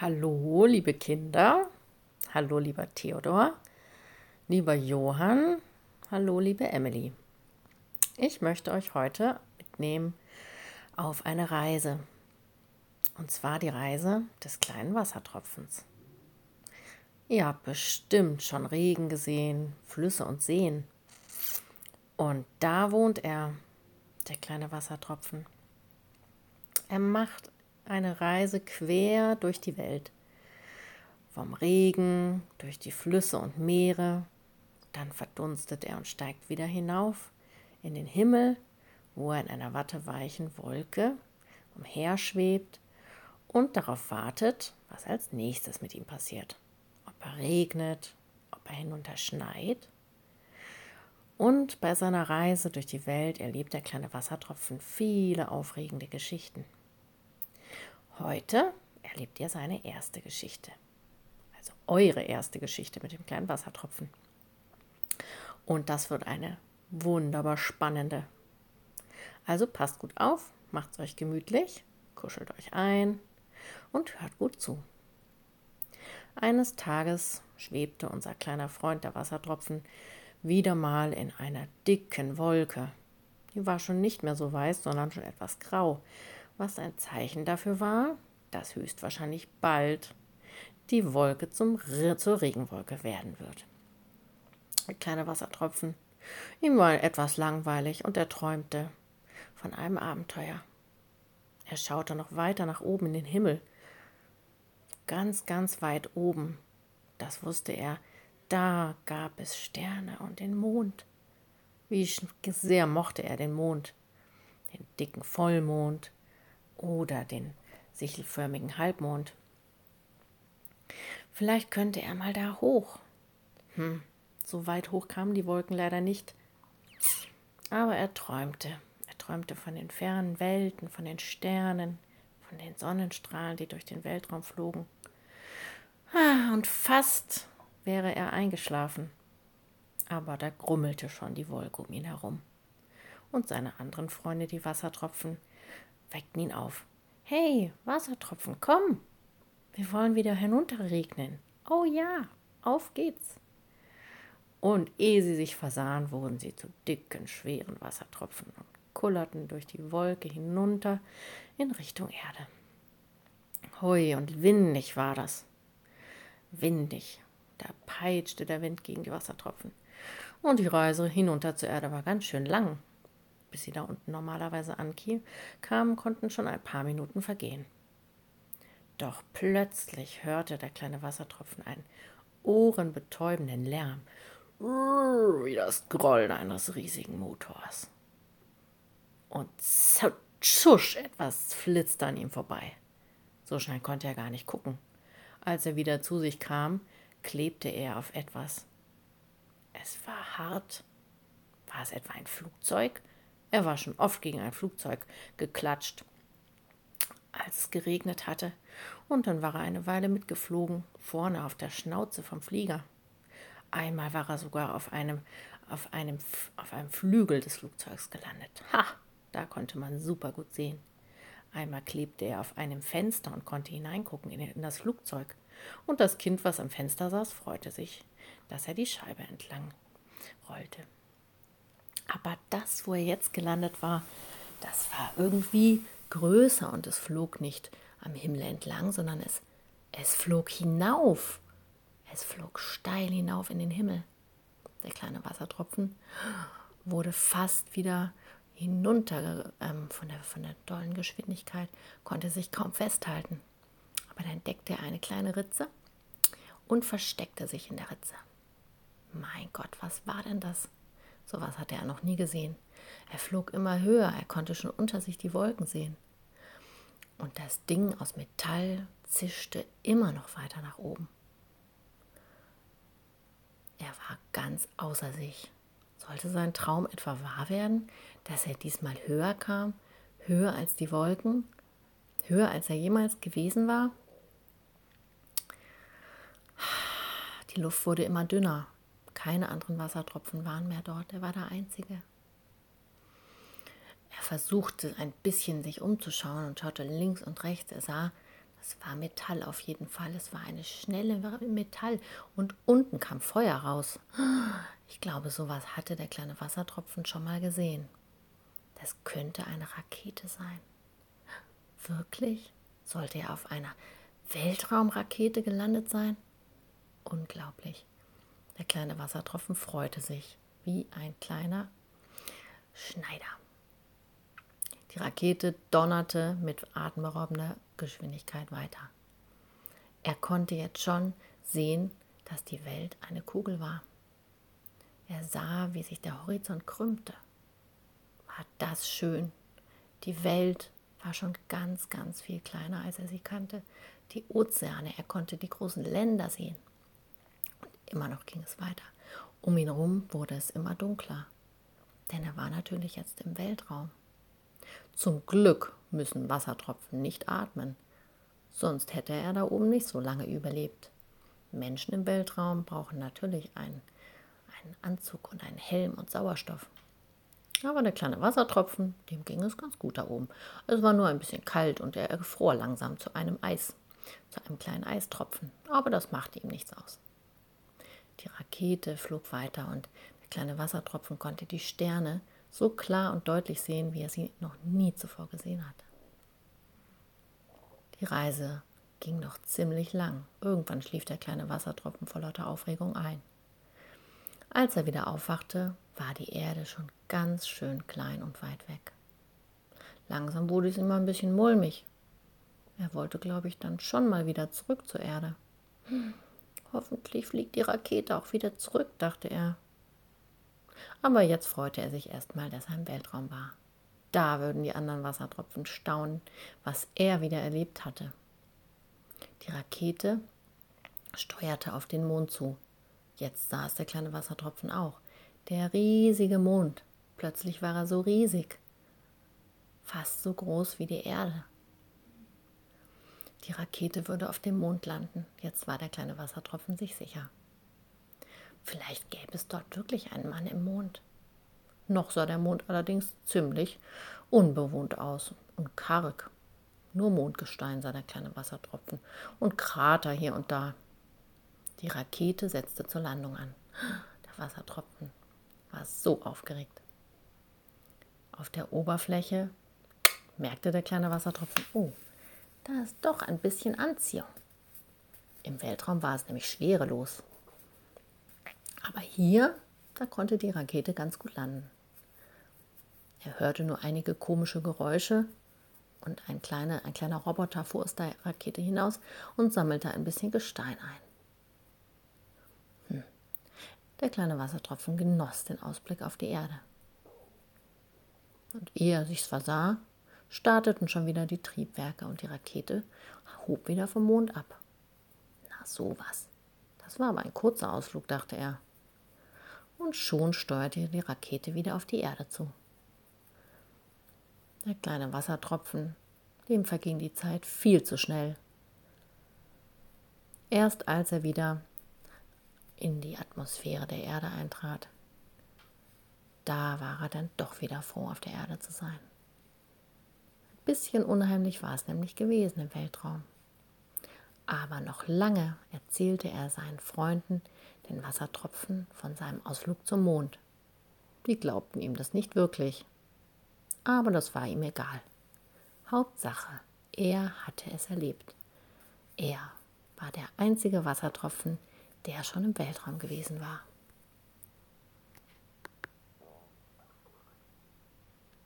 Hallo, liebe Kinder. Hallo, lieber Theodor. Lieber Johann. Hallo, liebe Emily. Ich möchte euch heute mitnehmen auf eine Reise. Und zwar die Reise des kleinen Wassertropfens. Ihr habt bestimmt schon Regen gesehen, Flüsse und Seen. Und da wohnt er, der kleine Wassertropfen. Er macht eine Reise quer durch die Welt. Vom Regen, durch die Flüsse und Meere, dann verdunstet er und steigt wieder hinauf in den Himmel, wo er in einer watteweichen Wolke umherschwebt und darauf wartet, was als nächstes mit ihm passiert. Ob er regnet, ob er hinunter schneit. Und bei seiner Reise durch die Welt erlebt der kleine Wassertropfen viele aufregende Geschichten. Heute erlebt ihr seine erste Geschichte. Also eure erste Geschichte mit dem kleinen Wassertropfen. Und das wird eine wunderbar spannende. Also passt gut auf, macht es euch gemütlich, kuschelt euch ein und hört gut zu. Eines Tages schwebte unser kleiner Freund der Wassertropfen wieder mal in einer dicken Wolke. Die war schon nicht mehr so weiß, sondern schon etwas grau, was ein Zeichen dafür war, dass höchstwahrscheinlich bald die Wolke zum, zur Regenwolke werden wird. Der kleine Wassertropfen. Ihm war etwas langweilig und er träumte von einem Abenteuer. Er schaute noch weiter nach oben in den Himmel. Ganz, ganz weit oben, das wusste er, da gab es Sterne und den Mond. Wie sehr mochte er den Mond, den dicken Vollmond, oder den sichelförmigen Halbmond. Vielleicht könnte er mal da hoch. Hm, so weit hoch kamen die Wolken leider nicht. Aber er träumte. Er träumte von den fernen Welten, von den Sternen, von den Sonnenstrahlen, die durch den Weltraum flogen. Ah, und fast wäre er eingeschlafen. Aber da grummelte schon die Wolke um ihn herum. Und seine anderen Freunde, die Wassertropfen, weckten ihn auf. Hey, Wassertropfen, komm! Wir wollen wieder hinunterregnen. Oh ja, auf geht's! Und ehe sie sich versahen, wurden sie zu dicken, schweren Wassertropfen und kullerten durch die Wolke hinunter in Richtung Erde. Hui, und windig war das. Windig. Da peitschte der Wind gegen die Wassertropfen. Und die Reise hinunter zur Erde war ganz schön lang bis sie da unten normalerweise ankamen, konnten schon ein paar Minuten vergehen. Doch plötzlich hörte der kleine Wassertropfen einen ohrenbetäubenden Lärm, wie das Grollen eines riesigen Motors. Und zusch, etwas flitzte an ihm vorbei. So schnell konnte er gar nicht gucken. Als er wieder zu sich kam, klebte er auf etwas. Es war hart. War es etwa ein Flugzeug? Er war schon oft gegen ein Flugzeug geklatscht, als es geregnet hatte, und dann war er eine Weile mitgeflogen, vorne auf der Schnauze vom Flieger. Einmal war er sogar auf einem, auf einem, auf einem Flügel des Flugzeugs gelandet. Ha! Da konnte man super gut sehen. Einmal klebte er auf einem Fenster und konnte hineingucken in, in das Flugzeug. Und das Kind, was am Fenster saß, freute sich, dass er die Scheibe entlang rollte. Aber das, wo er jetzt gelandet war, das war irgendwie größer und es flog nicht am Himmel entlang, sondern es, es flog hinauf. Es flog steil hinauf in den Himmel. Der kleine Wassertropfen wurde fast wieder hinunter ähm, von, der, von der dollen Geschwindigkeit, konnte sich kaum festhalten. Aber dann entdeckte er eine kleine Ritze und versteckte sich in der Ritze. Mein Gott, was war denn das? Sowas hatte er noch nie gesehen. Er flog immer höher, er konnte schon unter sich die Wolken sehen. Und das Ding aus Metall zischte immer noch weiter nach oben. Er war ganz außer sich. Sollte sein Traum etwa wahr werden, dass er diesmal höher kam, höher als die Wolken, höher als er jemals gewesen war? Die Luft wurde immer dünner keine anderen Wassertropfen waren mehr dort. Er war der Einzige. Er versuchte ein bisschen sich umzuschauen und schaute links und rechts. Er sah, Es war Metall auf jeden Fall. Es war eine schnelle Metall und unten kam Feuer raus. Ich glaube, sowas hatte der kleine Wassertropfen schon mal gesehen. Das könnte eine Rakete sein. Wirklich? Sollte er auf einer Weltraumrakete gelandet sein? Unglaublich. Der kleine Wassertropfen freute sich wie ein kleiner Schneider. Die Rakete donnerte mit atemberaubender Geschwindigkeit weiter. Er konnte jetzt schon sehen, dass die Welt eine Kugel war. Er sah, wie sich der Horizont krümmte. War das schön? Die Welt war schon ganz, ganz viel kleiner, als er sie kannte. Die Ozeane, er konnte die großen Länder sehen. Immer noch ging es weiter. Um ihn herum wurde es immer dunkler, denn er war natürlich jetzt im Weltraum. Zum Glück müssen Wassertropfen nicht atmen, sonst hätte er da oben nicht so lange überlebt. Menschen im Weltraum brauchen natürlich einen, einen Anzug und einen Helm und Sauerstoff. Aber der kleine Wassertropfen, dem ging es ganz gut da oben. Es war nur ein bisschen kalt und er gefror langsam zu einem Eis, zu einem kleinen Eistropfen. Aber das machte ihm nichts aus. Die Rakete flog weiter und der kleine Wassertropfen konnte die Sterne so klar und deutlich sehen, wie er sie noch nie zuvor gesehen hatte. Die Reise ging noch ziemlich lang. Irgendwann schlief der kleine Wassertropfen vor lauter Aufregung ein. Als er wieder aufwachte, war die Erde schon ganz schön klein und weit weg. Langsam wurde es ihm ein bisschen mulmig. Er wollte, glaube ich, dann schon mal wieder zurück zur Erde. Hoffentlich fliegt die Rakete auch wieder zurück, dachte er. Aber jetzt freute er sich erstmal, dass er im Weltraum war. Da würden die anderen Wassertropfen staunen, was er wieder erlebt hatte. Die Rakete steuerte auf den Mond zu. Jetzt es der kleine Wassertropfen auch. Der riesige Mond. Plötzlich war er so riesig. Fast so groß wie die Erde. Die Rakete würde auf dem Mond landen. Jetzt war der kleine Wassertropfen sich sicher. Vielleicht gäbe es dort wirklich einen Mann im Mond. Noch sah der Mond allerdings ziemlich unbewohnt aus und karg. Nur Mondgestein sah der kleine Wassertropfen und Krater hier und da. Die Rakete setzte zur Landung an. Der Wassertropfen war so aufgeregt. Auf der Oberfläche merkte der kleine Wassertropfen, oh, da ist doch ein bisschen Anziehung. Im Weltraum war es nämlich schwerelos. Aber hier, da konnte die Rakete ganz gut landen. Er hörte nur einige komische Geräusche und ein kleiner, ein kleiner Roboter fuhr aus der Rakete hinaus und sammelte ein bisschen Gestein ein. Hm. Der kleine Wassertropfen genoss den Ausblick auf die Erde. Und ehe er sich's versah, starteten schon wieder die Triebwerke und die Rakete hob wieder vom Mond ab. Na sowas. Das war aber ein kurzer Ausflug, dachte er und schon steuerte die Rakete wieder auf die Erde zu. Der kleine Wassertropfen, dem verging die Zeit viel zu schnell. Erst als er wieder in die Atmosphäre der Erde eintrat, da war er dann doch wieder froh, auf der Erde zu sein. Bisschen unheimlich war es nämlich gewesen im Weltraum. Aber noch lange erzählte er seinen Freunden den Wassertropfen von seinem Ausflug zum Mond. Die glaubten ihm das nicht wirklich. Aber das war ihm egal. Hauptsache, er hatte es erlebt. Er war der einzige Wassertropfen, der schon im Weltraum gewesen war.